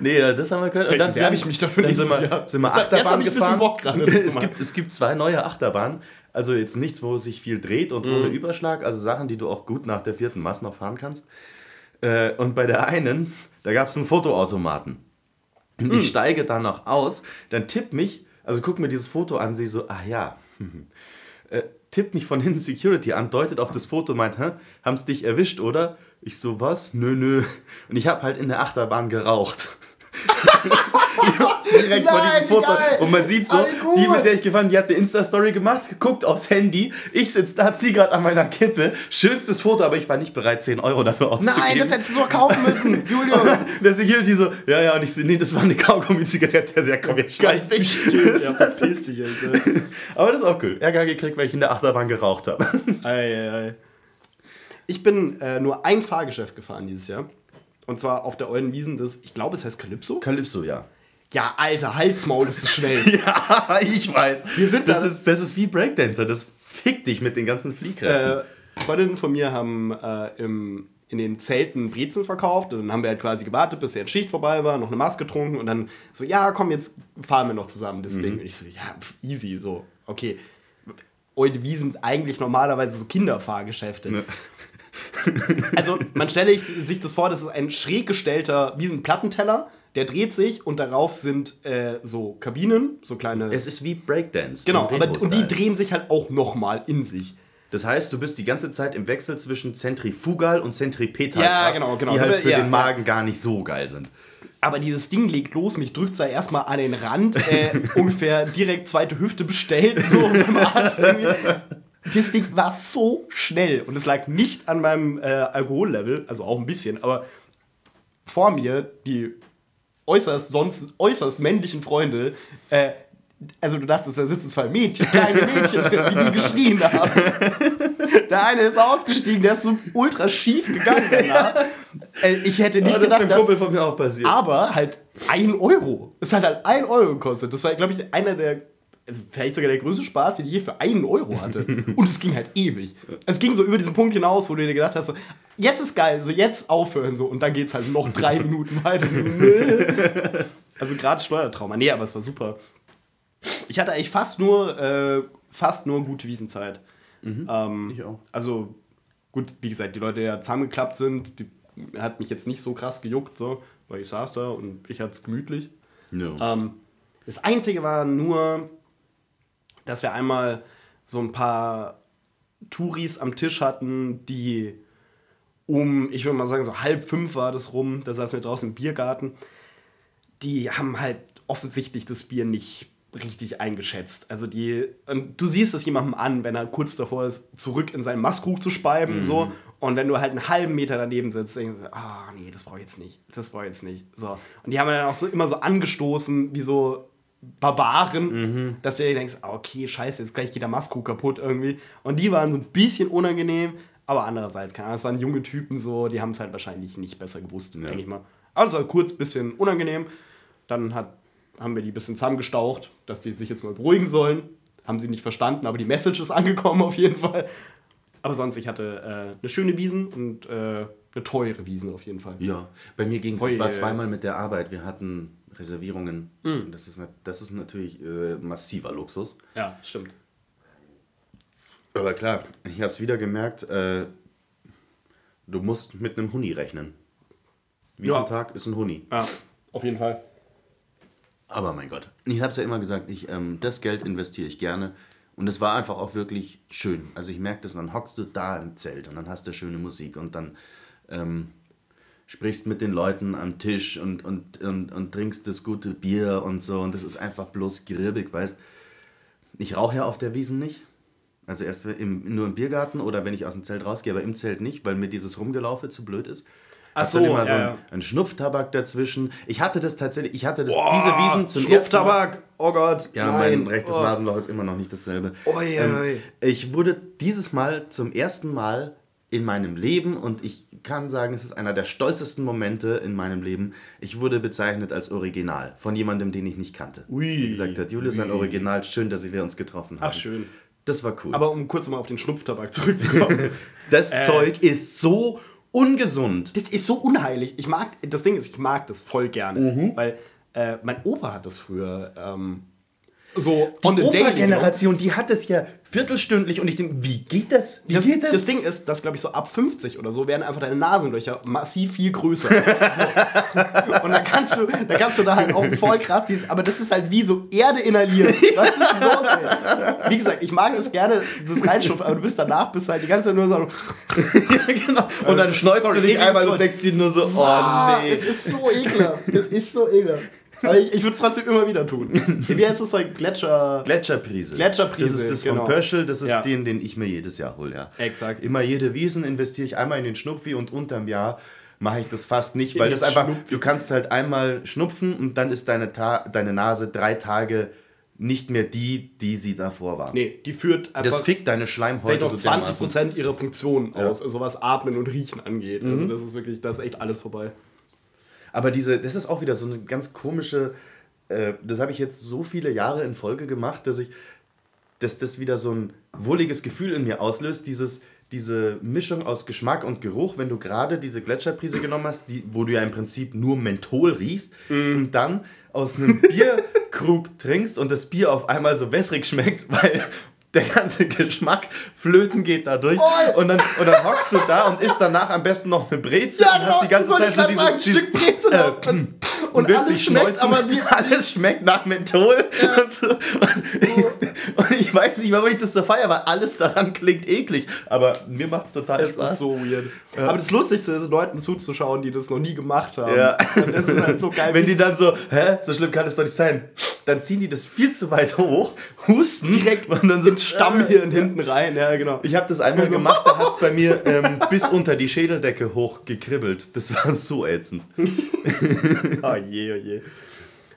nee, das haben wir können. Und Vielleicht bewerbe ich mich dafür dann sind wir, sind wir Jetzt- jetzt Achterbahn hab ich ein bisschen gefahren. Bock gerade, zu es, gibt, es gibt zwei neue Achterbahnen. Also jetzt nichts, wo sich viel dreht und Mhm. ohne Überschlag. Also Sachen, die du auch gut nach der vierten Mast noch fahren kannst. Äh, und bei der einen, da gab es einen Fotoautomaten. Und Hm. ich steige dann noch aus, dann tippt mich, also guck mir dieses Foto an, sehe so, ah ja, äh, tippt mich von hinten Security an, deutet auf das Foto, meint, hä, haben's dich erwischt, oder? Ich so, was? Nö, nö. Und ich habe halt in der Achterbahn geraucht. Direkt vor Nein, diesem Foto. geil. Und man sieht so, die, mit der ich gefahren die hat eine Insta-Story gemacht, guckt aufs Handy, ich sitze da, zieh gerade an meiner Kippe, schönstes Foto, aber ich war nicht bereit, 10 Euro dafür auszugeben. Nein, das hättest du doch kaufen müssen, Julius. Der Security so, ja, ja, und ich so, nee, das war eine Kaugummi-Zigarette. Der so, ja, komm, jetzt dich. Stimmt, ja, verpiss dich ey. Aber das ist auch cool. Ärger gekriegt, weil ich in der Achterbahn geraucht habe. Ei, ei, ei. Ich bin äh, nur ein Fahrgeschäft gefahren dieses Jahr. Und zwar auf der Eulen Wiesen, das, ich glaube, es heißt Calypso. Calypso, ja. Ja, alter, Halsmaul ist schnell. Ja, ich weiß. Wir sind das, da- ist, das ist wie Breakdancer. Das fickt dich mit den ganzen Fliehkräften. äh, Freundinnen von mir haben äh, im, in den Zelten Brezen verkauft und dann haben wir halt quasi gewartet, bis deren Schicht vorbei war, noch eine Maske getrunken und dann so, ja, komm, jetzt fahren wir noch zusammen das Ding. Und ich so, ja, pf, easy, so, okay. Eulen Wiesen sind eigentlich normalerweise so Kinderfahrgeschäfte. Ne. Also man stelle sich das vor, das ist ein schräg gestellter Wiesenplattenteller, der dreht sich und darauf sind äh, so Kabinen, so kleine. es ist wie Breakdance. genau, aber, und die drehen sich halt auch nochmal in sich. Das heißt, du bist die ganze Zeit im Wechsel zwischen Zentrifugal und Zentripetal. Ja, genau, genau. Die halt für Ja, den ja. Magen gar nicht so geil sind. Aber dieses Ding legt los, mich drückt da erstmal an den Rand, äh, ungefähr direkt zweite Hüfte bestellt, so beim Arzt irgendwie. Das Ding war so schnell und es lag nicht an meinem äh, Alkohollevel, also auch ein bisschen, aber vor mir die äußerst sonst äußerst männlichen Freunde, äh, also du dachtest, da sitzen zwei Mädchen, kleine Mädchen drin, wie die geschrien haben. Der eine ist ausgestiegen, der ist so ultra schief gegangen danach. Äh, Ich hätte nicht Ja, das ist gedacht, dass von mir auch passiert. aber halt ein Euro. Es hat halt ein Euro gekostet. Das war, glaube ich, einer der, also vielleicht sogar der größte Spaß, den ich je für einen Euro hatte. Und es ging halt ewig. Es ging so über diesen Punkt hinaus, wo du dir gedacht hast, so, jetzt ist geil, so jetzt aufhören so. Und dann geht es halt noch drei Minuten weiter. Also gerade Steuertrauma. Nee, aber es war super. Ich hatte eigentlich fast nur, äh, fast nur gute Wiesenzeit. Ähm, Ich auch. Also, gut, wie gesagt, die Leute, die da zusammengeklappt sind, die hat mich jetzt nicht so krass gejuckt, so, weil ich saß da und ich hatte es gemütlich. Ja. Ähm, das Einzige war nur, dass wir einmal so ein paar Touris am Tisch hatten, die um, ich würde mal sagen, so halb fünf war das rum, da saßen wir draußen im Biergarten. Die haben halt offensichtlich das Bier nicht richtig eingeschätzt. Also die, und du siehst es jemandem an, wenn er kurz davor ist, zurück in seinen Mastkrug zu speiben, so. Und wenn du halt einen halben Meter daneben sitzt, denkst du, ah, nee, das brauche ich jetzt nicht. Das brauche ich jetzt nicht. So. Und die haben dann auch so immer so angestoßen, wie so Barbaren, dass du dir denkst, ah, okay, scheiße, jetzt gleich geht der Mastkrug kaputt irgendwie. Und die waren so ein bisschen unangenehm, aber andererseits, keine Ahnung, es waren junge Typen so, die haben es halt wahrscheinlich nicht besser gewusst, denke ich mal. Aber es war kurz ein bisschen unangenehm. Dann hat, haben wir die ein bisschen zusammengestaucht, dass die sich jetzt mal beruhigen sollen. Haben sie nicht verstanden, aber die Message ist angekommen auf jeden Fall. Aber sonst, ich hatte äh, eine schöne Wiesen und äh, eine teure Wiesen auf jeden Fall. Ja, bei mir ging es. Ich war zweimal mit der Arbeit. Wir hatten Reservierungen. Hm. Das, ist, das ist natürlich äh, massiver Luxus. Ja, stimmt. Aber klar, ich habe es wieder gemerkt, äh, du musst mit einem Huni rechnen. Wiesentag ist ein Huni. Ja, auf jeden Fall. Aber mein Gott, ich habe es ja immer gesagt, ich, ähm, das Geld investiere ich gerne. Und es war einfach auch wirklich schön. Also ich merke das, dann hockst du da im Zelt und dann hast du schöne Musik und dann ähm, sprichst mit den Leuten am Tisch und, und, und, und trinkst das gute Bier und so. Und das ist einfach bloß grirbig, weißt Ich rauche ja auf der Wiesen nicht. Also erst im, nur im Biergarten oder wenn ich aus dem Zelt rausgehe, aber im Zelt nicht, weil mir dieses Rumgelaufe zu blöd ist. Ach so, immer so ja, ein, ein Schnupftabak dazwischen. Ich hatte das tatsächlich, ich hatte das, Boah, diese Wiesen zum. Schnupftabak. Oh Gott. Ja, nein. mein rechtes oh. Nasenloch ist immer noch nicht dasselbe. Ui, Ähm, ui. ich wurde dieses Mal zum ersten Mal in meinem Leben und ich kann sagen, es ist einer der stolzesten Momente in meinem Leben. Ich wurde bezeichnet als Original von jemandem, den ich nicht kannte. Ui. Die gesagt hat, Julius, ein Ui. Original, schön, dass wir uns getroffen haben. Ach, schön. Das war cool. Aber um kurz mal auf den Schnupftabak zurückzukommen. das äh, Zeug ist so ungesund. das ist so unheilig. Ich mag, das Ding ist, ich mag das voll gerne. Mhm. Weil äh, mein Opa hat das früher ähm, so Die. Opa-Generation, die hat es ja viertelstündlich und ich denke, wie geht das? Wie Das, geht das? das Ding ist, dass, glaube ich, so ab 50 oder so werden einfach deine Nasenlöcher massiv viel größer. so. Und dann kannst, du, dann kannst du da halt auch voll krass dieses, aber das ist halt wie so Erde inhalieren. Was ist denn los, ey? Wie gesagt, ich mag das gerne, das Reinschupfen, aber du bist danach, bist halt die ganze Zeit nur so, genau. Und dann schneuzt Sorry, du dich einmal und denkst dir nur so, oh nee. es ist so ekelhaft. Es ist so ekelhaft. Aber ich, ich würde es trotzdem immer wieder tun. Wie heißt das halt? Gletscher. Gletscherprise. Gletscherprise, Das ist das genau. von Pöschel, das ist Ja. den, den ich mir jedes Jahr hole, ja. Exakt. Immer jede Wiesen investiere ich einmal in den Schnupfi und unterm Jahr mache ich das fast nicht, weil In das den einfach, Schnupfi. du kannst halt einmal schnupfen und dann ist deine, Ta deine Nase drei Tage nicht mehr die, die sie davor war. Nee, die führt einfach Das fickt deine Schleimhäute so dermaßen. 20% ihrer Funktion aus, also was Atmen und Riechen angeht. Also das ist wirklich, da ist echt alles vorbei. Aber diese, das ist auch wieder so eine ganz komische, äh, das habe ich jetzt so viele Jahre in Folge gemacht, dass ich, dass das wieder so ein wohliges Gefühl in mir auslöst, dieses, diese Mischung aus Geschmack und Geruch, wenn du gerade diese Gletscherprise genommen hast, die, wo du ja im Prinzip nur Menthol riechst und dann aus einem Bierkrug trinkst und das Bier auf einmal so wässrig schmeckt, weil der ganze Geschmack flöten geht dadurch und dann, und dann hockst du da und isst danach am besten noch eine Brezel und hast die ganze Zeit so dieses, sagen, Stück Brezel äh, und, und wirklich alles schmeckt aber wie... alles schmeckt nach Menthol. Und, so. und Und ich weiß nicht, warum ich das so feiere, weil alles daran klingt eklig. Aber mir macht es total Das Spaß. ist so weird. Aber das Lustigste ist, Leuten zuzuschauen, die das noch nie gemacht haben. Ja. Und das ist halt so geil. Wenn die dann so, hä, so schlimm kann es doch nicht sein. Dann ziehen die das viel zu weit hoch, husten direkt und dann so ins Stammhirn hinten rein. Ja, genau. Ich habe das einmal gemacht, da hat es bei mir ähm, bis unter die Schädeldecke hoch gekribbelt. Das war so ätzend. Oh je, oh je.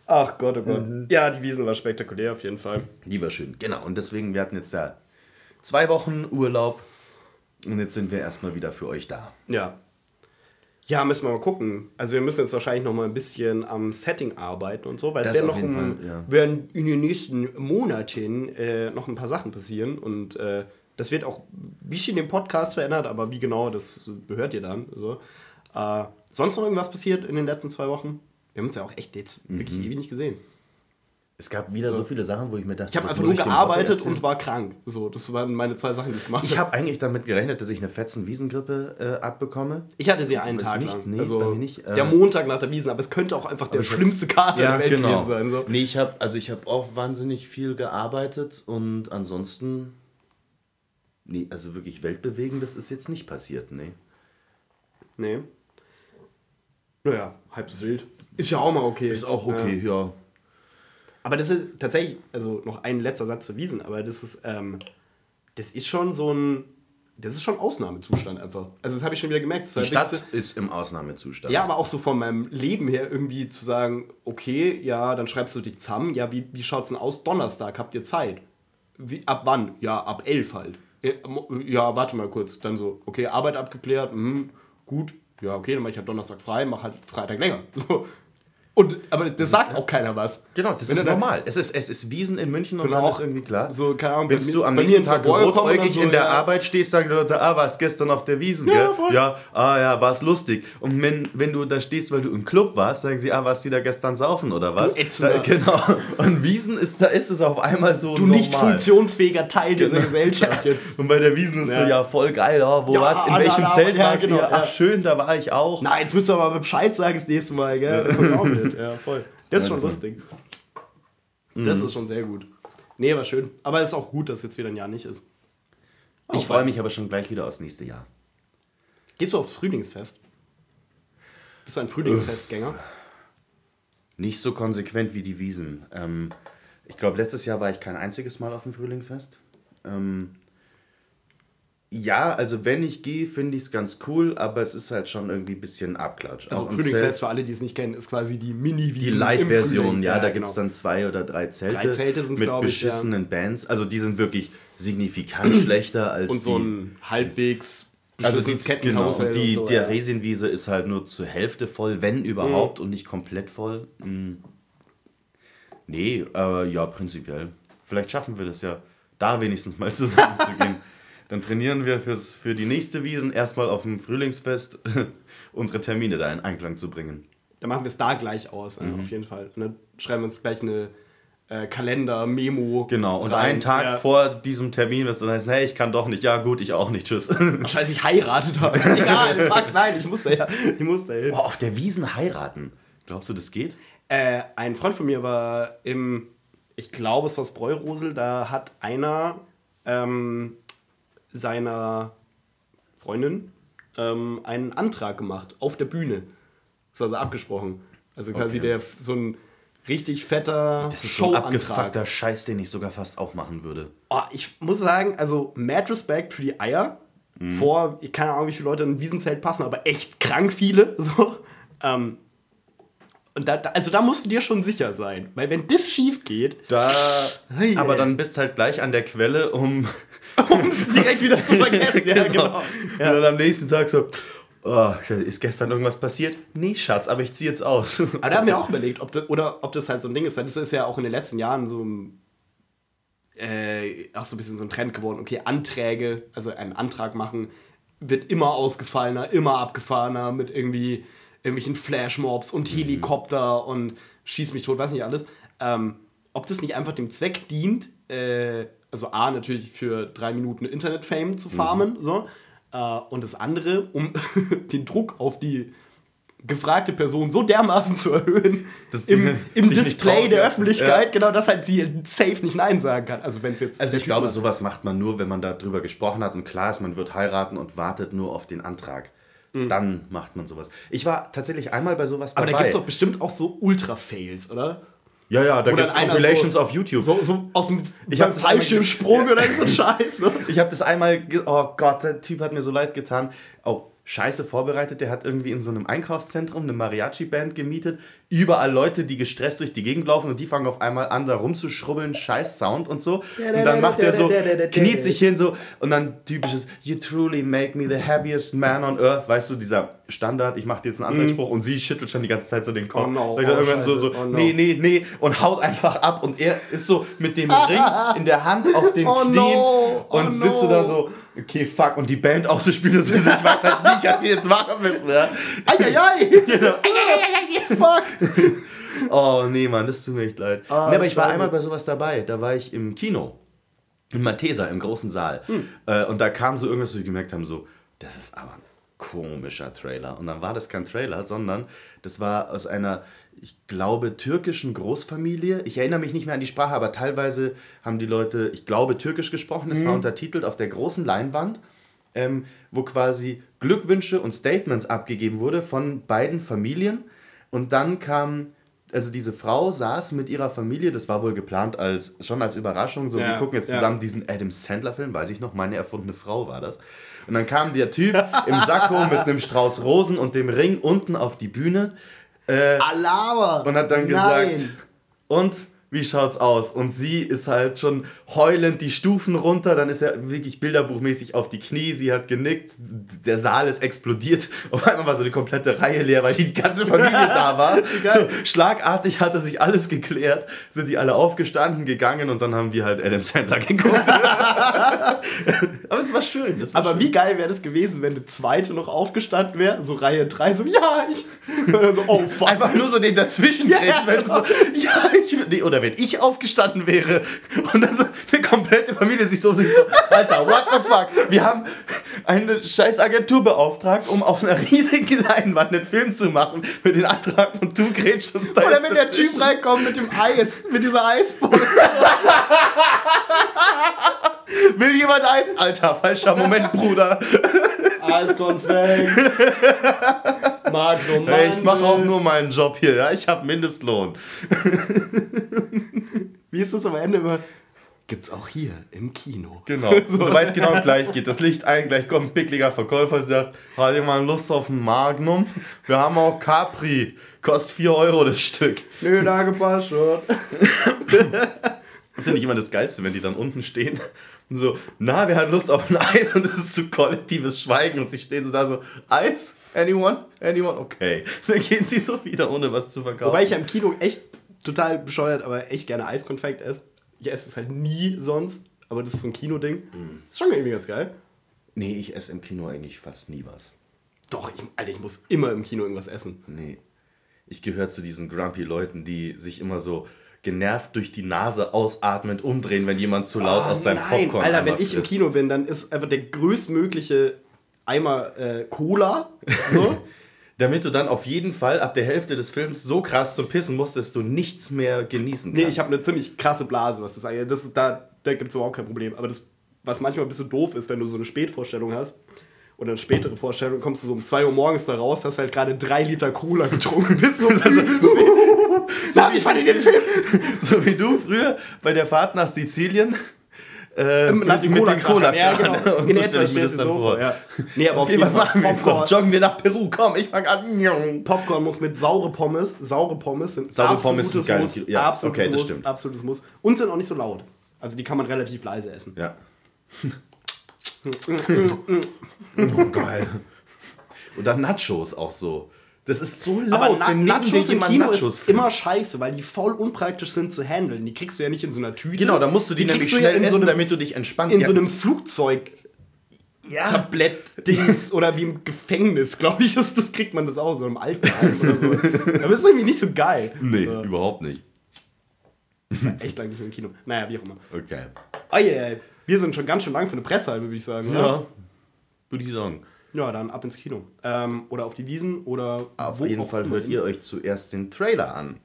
Ach Gott, oh Gott. Ja, die Wiesen war spektakulär auf jeden Fall. Die war schön. Genau, und deswegen, wir hatten jetzt ja zwei Wochen Urlaub und jetzt sind wir erstmal wieder für euch da. Ja. Ja, müssen wir mal gucken. Also wir müssen jetzt wahrscheinlich noch mal ein bisschen am Setting arbeiten und so, weil Das es werden noch im, Fall, ja. werden in den nächsten Monaten äh, noch ein paar Sachen passieren und äh, das wird auch ein bisschen den Podcast verändert, aber wie genau, das gehört ihr dann. So. Äh, sonst noch irgendwas passiert in den letzten zwei Wochen? Wir haben uns ja auch echt jetzt Mhm. wirklich ewig nicht gesehen. Es gab wieder so viele Sachen, wo ich mir dachte, Ich habe das einfach nur gearbeitet und war krank. So, das waren meine zwei Sachen, die ich gemacht Ich habe. habe eigentlich damit gerechnet, dass ich eine fetzen Wiesengrippe äh, abbekomme. Ich hatte sie einen Tag nicht, lang. nee, also bei mir nicht. Äh, der Montag nach der Wiesen, aber es könnte auch einfach der schlimmste Kater der Welt genau. gewesen sein. So. Nee, ich habe also ich habe auch wahnsinnig viel gearbeitet und ansonsten nee, also wirklich weltbewegendes ist jetzt nicht passiert, nee. Nee. Naja, halb so wild. Ist ja auch mal okay. Ist auch okay, ja. Aber das ist tatsächlich, also noch ein letzter Satz zu Wiesen, aber das ist, ähm, das ist schon so ein, das ist schon Ausnahmezustand einfach. Also das habe ich schon wieder gemerkt. Die Stadt ist im Ausnahmezustand. Ja, aber auch so von meinem Leben her irgendwie zu sagen, okay, ja, dann schreibst du dich zusammen. Ja, wie, wie schaut's denn aus? Donnerstag, habt ihr Zeit? Wie, ab wann? Ja, ab elf halt. Ja, mo- Ja, warte mal kurz. Dann so, okay, Arbeit abgeklärt, mhm, gut. Ja, okay, dann mach ich halt Donnerstag frei, mach halt Freitag länger. So. Und, aber das sagt auch keiner was. Genau, das Wenn ist normal. Es ist, es ist Wiesen in München und Genau. dann ist irgendwie klar. So, keine Ahnung, Wenn du am nächsten Tag rotäugig so, in der ja. Arbeit stehst, sagen die Leute, ah, warst gestern auf der Wiesen, Ja, gell? Ja, ah ja, war's lustig. Und wenn, wenn du da stehst, weil du im Club warst, sagen sie, ah, warst du da gestern saufen oder was? Da, genau. Und Wiesen ist, da ist es auf einmal so Du normal. nicht funktionsfähiger Teil dieser Gesellschaft jetzt. Und bei der Wiesen ist Ja. so, ja, voll geil, oh, wo Ja, war's? In welchem Zelt ja, warst du? genau, Ach, ja. schön, da war ich auch. Nein, jetzt müsst du aber Bescheid sagen das nächste Mal, gell? Mit. Ja, voll. Das ist schon lustig. Das ist schon sehr gut. Nee, war schön. Aber es ist auch gut, dass jetzt wieder ein Jahr nicht ist. Ich freue mich aber schon gleich wieder aufs nächste Jahr. Gehst du aufs Frühlingsfest? Bist du ein Frühlingsfestgänger? Nicht so konsequent wie die Wiesen. Ähm, ich glaube, letztes Jahr war ich kein einziges Mal auf dem Frühlingsfest. Ähm, ja, also wenn ich gehe, finde ich es ganz cool, aber es ist halt schon irgendwie ein bisschen Abklatsch. Also Frühlingsfest, für alle, die es nicht kennen, ist quasi die Mini-Wiesen. Die Light-Version, Frühling. ja, da genau. gibt es dann zwei oder drei Zelte, Drei Zelte sind's, mit glaub ich, ja. beschissenen Bands. Also die sind wirklich signifikant schlechter als Und die... so ein halbwegs Also die, beschissenes genau, und die, und so, der ja. Resinwiese ist halt nur zur Hälfte voll, wenn überhaupt, und nicht komplett voll. Mm. Nee, äh, ja, prinzipiell. Vielleicht schaffen wir das ja, da wenigstens mal zusammen zu gehen. Dann trainieren wir fürs, für die nächste Wiesen erstmal auf dem Frühlingsfest unsere Termine da in Einklang zu bringen. Dann machen wir es da gleich aus, Mhm. äh, auf jeden Fall. Und dann schreiben wir uns gleich eine äh, Kalender-Memo. Genau, und rein. einen Tag Ja. vor diesem Termin wird es dann heißen, hey, ich kann doch nicht, ja gut, ich auch nicht, tschüss. Ach, scheiße, ich heiratet habe. Egal, fuck, nein, ich muss da ja, ich muss da hin. Boah, auf der Wiesen heiraten. Glaubst du, das geht? Äh, ein Freund von mir war im, ich glaube, es war das Bräurosel, da hat einer ähm, seiner Freundin ähm, einen Antrag gemacht auf der Bühne. Das war also abgesprochen. Also quasi Okay. der so ein richtig fetter Das ist so ein abgefuckter Scheiß, den ich sogar fast auch machen würde. Oh, ich muss sagen, also mad Respect für die Eier. Vor, ich keine Ahnung, wie viele Leute in ein Wiesenzelt passen, aber echt krank viele. So. Ähm, und da, da, also da musst du dir schon sicher sein. Weil wenn das schief geht, Da, Hey, aber dann bist halt gleich an der Quelle, um um es direkt wieder zu vergessen. ja, genau. Und dann am nächsten Tag so, oh, ist gestern irgendwas passiert? Nee, Schatz, aber ich ziehe jetzt aus. Aber da haben wir auch überlegt, ob das, oder ob das halt so ein Ding ist, weil das ist ja auch in den letzten Jahren so ein, äh, auch so ein bisschen so ein Trend geworden. Okay, Anträge, also einen Antrag machen, wird immer ausgefallener, immer abgefahrener mit irgendwie irgendwelchen Flashmobs und Helikopter und schieß mich tot, weiß nicht alles. Ähm, ob das nicht einfach dem Zweck dient, äh, also A, natürlich für drei Minuten Internet-Fame zu farmen, so, äh, und das andere, um den Druck auf die gefragte Person so dermaßen zu erhöhen im, im Display der ja. Öffentlichkeit, genau, dass halt sie safe nicht Nein sagen kann. Also wenn es jetzt. Also ich glaube, macht. sowas macht man nur, wenn man darüber gesprochen hat und klar ist, man wird heiraten und wartet nur auf den Antrag. Dann macht man sowas. Ich war tatsächlich einmal bei sowas Mhm. Aber da dabei. gibt es doch bestimmt auch so Ultra-Fails, oder? Ja, ja, da gibt es Compilations so- auf YouTube. So, so aus dem Ich hab Fallschirmsprung oder so Scheiß. ne? Ich habe das einmal, oh Gott, der Typ hat mir so leid getan. Auch scheiße vorbereitet. Der hat irgendwie in so einem Einkaufszentrum eine Mariachi-Band gemietet. Überall Leute, die gestresst durch die Gegend laufen und die fangen auf einmal an, da rumzuschrubbeln, scheiß Sound und so. Und dann macht er so, kniet sich hin so und dann typisches You truly make me the happiest man on earth. Weißt du, dieser Standard, ich mache dir jetzt einen Antragsspruch und sie schüttelt schon die ganze Zeit so den Kopf. Oh no, Sagt oh irgendwann so, Scheiße, so oh no. nee, nee, nee und haut einfach ab und er ist so mit dem Ring in der Hand auf den Oh Knien no, oh und sitzt so no. da so, okay, fuck, und die Band auch so. Ich weiß halt nicht, was sie jetzt machen müssen. Ja? Eieiei! Genau. Fuck! Oh nee, Mann, das tut mir echt leid. Ah, nee, aber ich war einmal bei sowas dabei. Da war ich im Kino. In Mathesa, im großen Saal. Hm. Äh, und da kam so irgendwas, wo wir gemerkt haben, so, das ist aber ein komischer Trailer. Und dann war das kein Trailer, sondern das war aus einer, ich glaube, türkischen Großfamilie. Ich erinnere mich nicht mehr an die Sprache, aber teilweise haben die Leute, ich glaube, türkisch gesprochen. Es war Hm. untertitelt auf der großen Leinwand. Ähm, wo quasi Glückwünsche und Statements abgegeben wurde von beiden Familien. Und dann kam, also diese Frau saß mit ihrer Familie, das war wohl geplant als schon als Überraschung, so Ja, wir gucken jetzt ja. zusammen diesen Adam Sandler-Film, weiß ich noch, meine erfundene Frau war das. Und dann kam der Typ im Sakko mit einem Strauß Rosen und dem Ring unten auf die Bühne Alaba! und hat dann gesagt, und wie schaut's aus? Und sie ist halt schon heulend die Stufen runter, dann ist er wirklich bilderbuchmäßig auf die Knie, sie hat genickt, der Saal ist explodiert. Auf einmal war so die komplette Reihe leer, weil die ganze Familie da war. So, schlagartig hatte sich alles geklärt, sind die alle aufgestanden, gegangen und dann haben wir halt Adam Sandler geguckt. Aber es war schön. War Aber schön. wie geil wäre das gewesen, wenn eine zweite noch aufgestanden wäre, so Reihe 3, so, ja, ich. Oder so, oh fuck. Einfach nur so den dazwischen Ja, weißt du, so, ja, ich, nee, oder wenn ich aufgestanden wäre und dann so eine komplette Familie sich so, so Alter, what the fuck? Wir haben eine scheiß Agentur beauftragt, um auf einer riesigen Leinwand einen Film zu machen für den Antrag und du grätschst uns da Oder wenn der dazwischen. Typ reinkommt mit dem Eis, mit dieser Eisbohle. Will jemand Eis? Alter, falscher Moment, Bruder. Eiskonfekt. Magnum Hey, ich mache auch nur meinen Job hier, ja? Ich habe Mindestlohn. Wie ist das am Ende immer? Gibt's auch hier im Kino. Genau. Und du weißt genau, gleich geht das Licht ein, gleich kommt ein pickliger Verkäufer und sagt, hat jemand Lust auf ein Magnum? Wir haben auch Capri. Kostet 4 Euro das Stück. Nö, da gepasst schon. Das ist ja nicht immer das Geilste, wenn die dann unten stehen und so, na, wer hat Lust auf ein Eis? Und es ist so kollektives Schweigen und sie stehen so da so, Eis? Anyone? Anyone? Okay. Dann gehen sie so wieder, ohne was zu verkaufen. Wobei ich ja im Kino echt total bescheuert, aber echt gerne Eiskonfekt esse. Ich esse es halt nie sonst, aber das ist so ein Kinoding. Ist schon irgendwie ganz geil. nee, ich esse im Kino eigentlich fast nie was. Doch, ich, Alter, ich muss immer im Kino irgendwas essen. Nee. Ich gehöre zu diesen grumpy Leuten, die sich immer so genervt durch die Nase ausatmend umdrehen, wenn jemand zu laut aus seinem Popcorn Ah, Alter, wenn ich im frisst. Kino bin, dann ist einfach der größtmögliche Eimer äh, Cola. So. Damit du dann auf jeden Fall ab der Hälfte des Films so krass zum Pissen musst, dass du nichts mehr genießen kannst. nee, ich habe eine ziemlich krasse Blase, was das angeht. Das ist, da da gibt es überhaupt kein Problem. Aber das, was manchmal ein bisschen doof ist, wenn du so eine Spätvorstellung hast oder eine spätere Vorstellung, kommst du so um 2 Uhr morgens da raus, hast halt gerade drei Liter Cola getrunken, bist so, so wie fand ich den Film? So wie du früher bei der Fahrt nach Sizilien. Äh, Nach dem mit Cola den cola Ja, genau. Und In so etwa stelle ich mir das stellst du dann so vor. vor. Ja. Nee, aber auf Okay, jeden was Fall machen wir jetzt? Joggen wir nach Peru. Komm, ich fange an. Popcorn muss mit saure Pommes. Saure Pommes sind Saure absolutes Pommes sind geil. Muss. Ja, absolutes okay, das Muss. stimmt. Absolutes Muss. Und sind auch nicht so laut. Also die kann man relativ leise essen. Ja. oh, geil. Oder Nachos auch so. Das ist so laut. Aber Na wenn Nachos im Kino Nachos ist frisst. immer scheiße, weil die voll unpraktisch sind zu handeln. Die kriegst du ja nicht in so einer Tüte. Genau, da musst du die, nämlich kriegst du schnell ja essen, so einem, damit du dich entspannt in so einem Flugzeug ja. Tablett-Dings oder wie im Gefängnis, glaube ich, ist, das kriegt man das auch, so im Altenheim oder so. Aber ist irgendwie nicht so geil. Nee, So, überhaupt nicht. echt lange nicht mehr im Kino. Naja, wie auch immer. Okay. Oh yeah, wir sind schon ganz schön lang für eine Pressehalbe, würde ich sagen. oder? Ja. Würde ich sagen. Ja, dann ab ins Kino. Ähm, oder auf die Wiesen oder Auf jeden Fall hört ihr euch zuerst den Trailer an.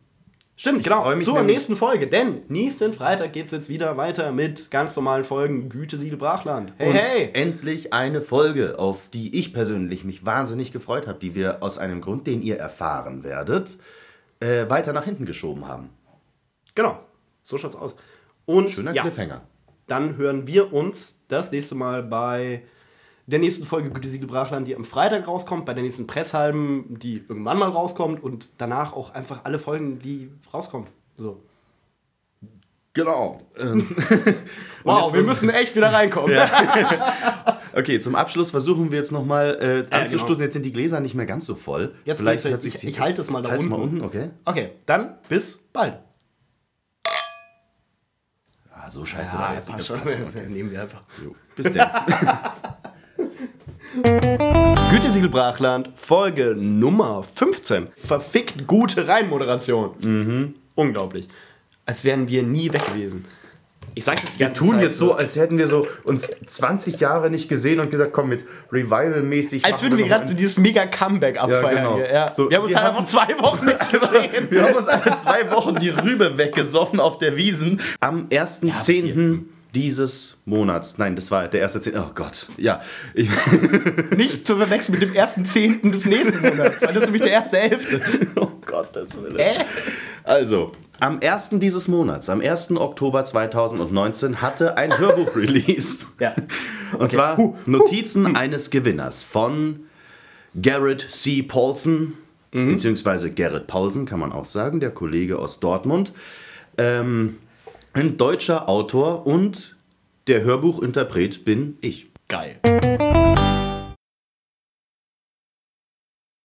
Stimmt, genau. freu mich Zur nächsten Folge. Denn nächsten Freitag geht es jetzt wieder weiter mit ganz normalen Folgen Gütesiegel Brachland. Hey, Und hey! endlich eine Folge, auf die ich persönlich mich wahnsinnig gefreut habe, die wir aus einem Grund, den ihr erfahren werdet, äh, weiter nach hinten geschoben haben. Genau. So schaut's aus. Und Schöner ja, Cliffhanger. dann hören wir uns das nächste Mal bei der nächsten Folge Gütesiegel Brachland, die am Freitag rauskommt, bei der nächsten Presshalben, die irgendwann mal rauskommt und danach auch einfach alle Folgen, die rauskommen. So. Genau. Ähm, Wow, wir müssen echt wieder reinkommen. okay, zum Abschluss versuchen wir jetzt nochmal äh, anzustoßen. genau. Jetzt sind die Gläser nicht mehr ganz so voll. Jetzt Vielleicht hört sich ich- ich halte es mal da Halt's mal unten. unten, okay. Okay, dann bis bald. Ah, so scheiße Ja, war das jetzt passt schon. Passt schon. Nehmen wir einfach. Bis dann. Gütesiegel Brachland, Folge Nummer 15. Verfickt gute Reinmoderation. Mhm. Unglaublich. Als wären wir nie weg gewesen. Ich sag das die Wir ganze tun Zeit jetzt so, als hätten wir so uns 20 Jahre nicht gesehen und gesagt, komm, jetzt Revival-mäßig. Als machen würden wir noch gerade so dieses mega Comeback abfeiern. genau. hier, Ja. So, wir haben uns wir halt einfach zwei Wochen nicht gesehen. Wir haben uns alle zwei Wochen die Rübe weggesoffen auf der Wiesen. Am 1.10. dieses Monats. Nein, das war der erste Zehnte. Oh Gott. Ja. Ich, nicht zu verwechseln mit dem ersten Zehnten des nächsten Monats, weil das ist nämlich der erste Elfte. oh Gott, das will Hä? Also, am 1. dieses Monats, am 1. Oktober 2019, hatte ein Hörbuch released. Ja. Und zwar Huh, Notizen eines Gewinners von Garrett C. Paulson, beziehungsweise Garrett Paulsen, kann man auch sagen, der Kollege aus Dortmund. Ähm, ein deutscher Autor und der Hörbuchinterpret bin ich. Geil.